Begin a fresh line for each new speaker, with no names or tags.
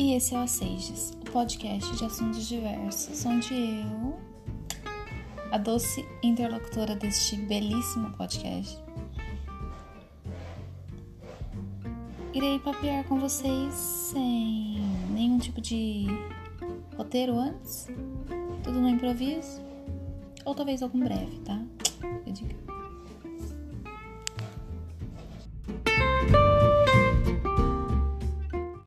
E esse é o Asages, o podcast de assuntos diversos, onde eu, a doce interlocutora deste belíssimo podcast, irei papear com vocês sem nenhum tipo de roteiro antes, tudo no improviso, ou talvez algum breve, tá?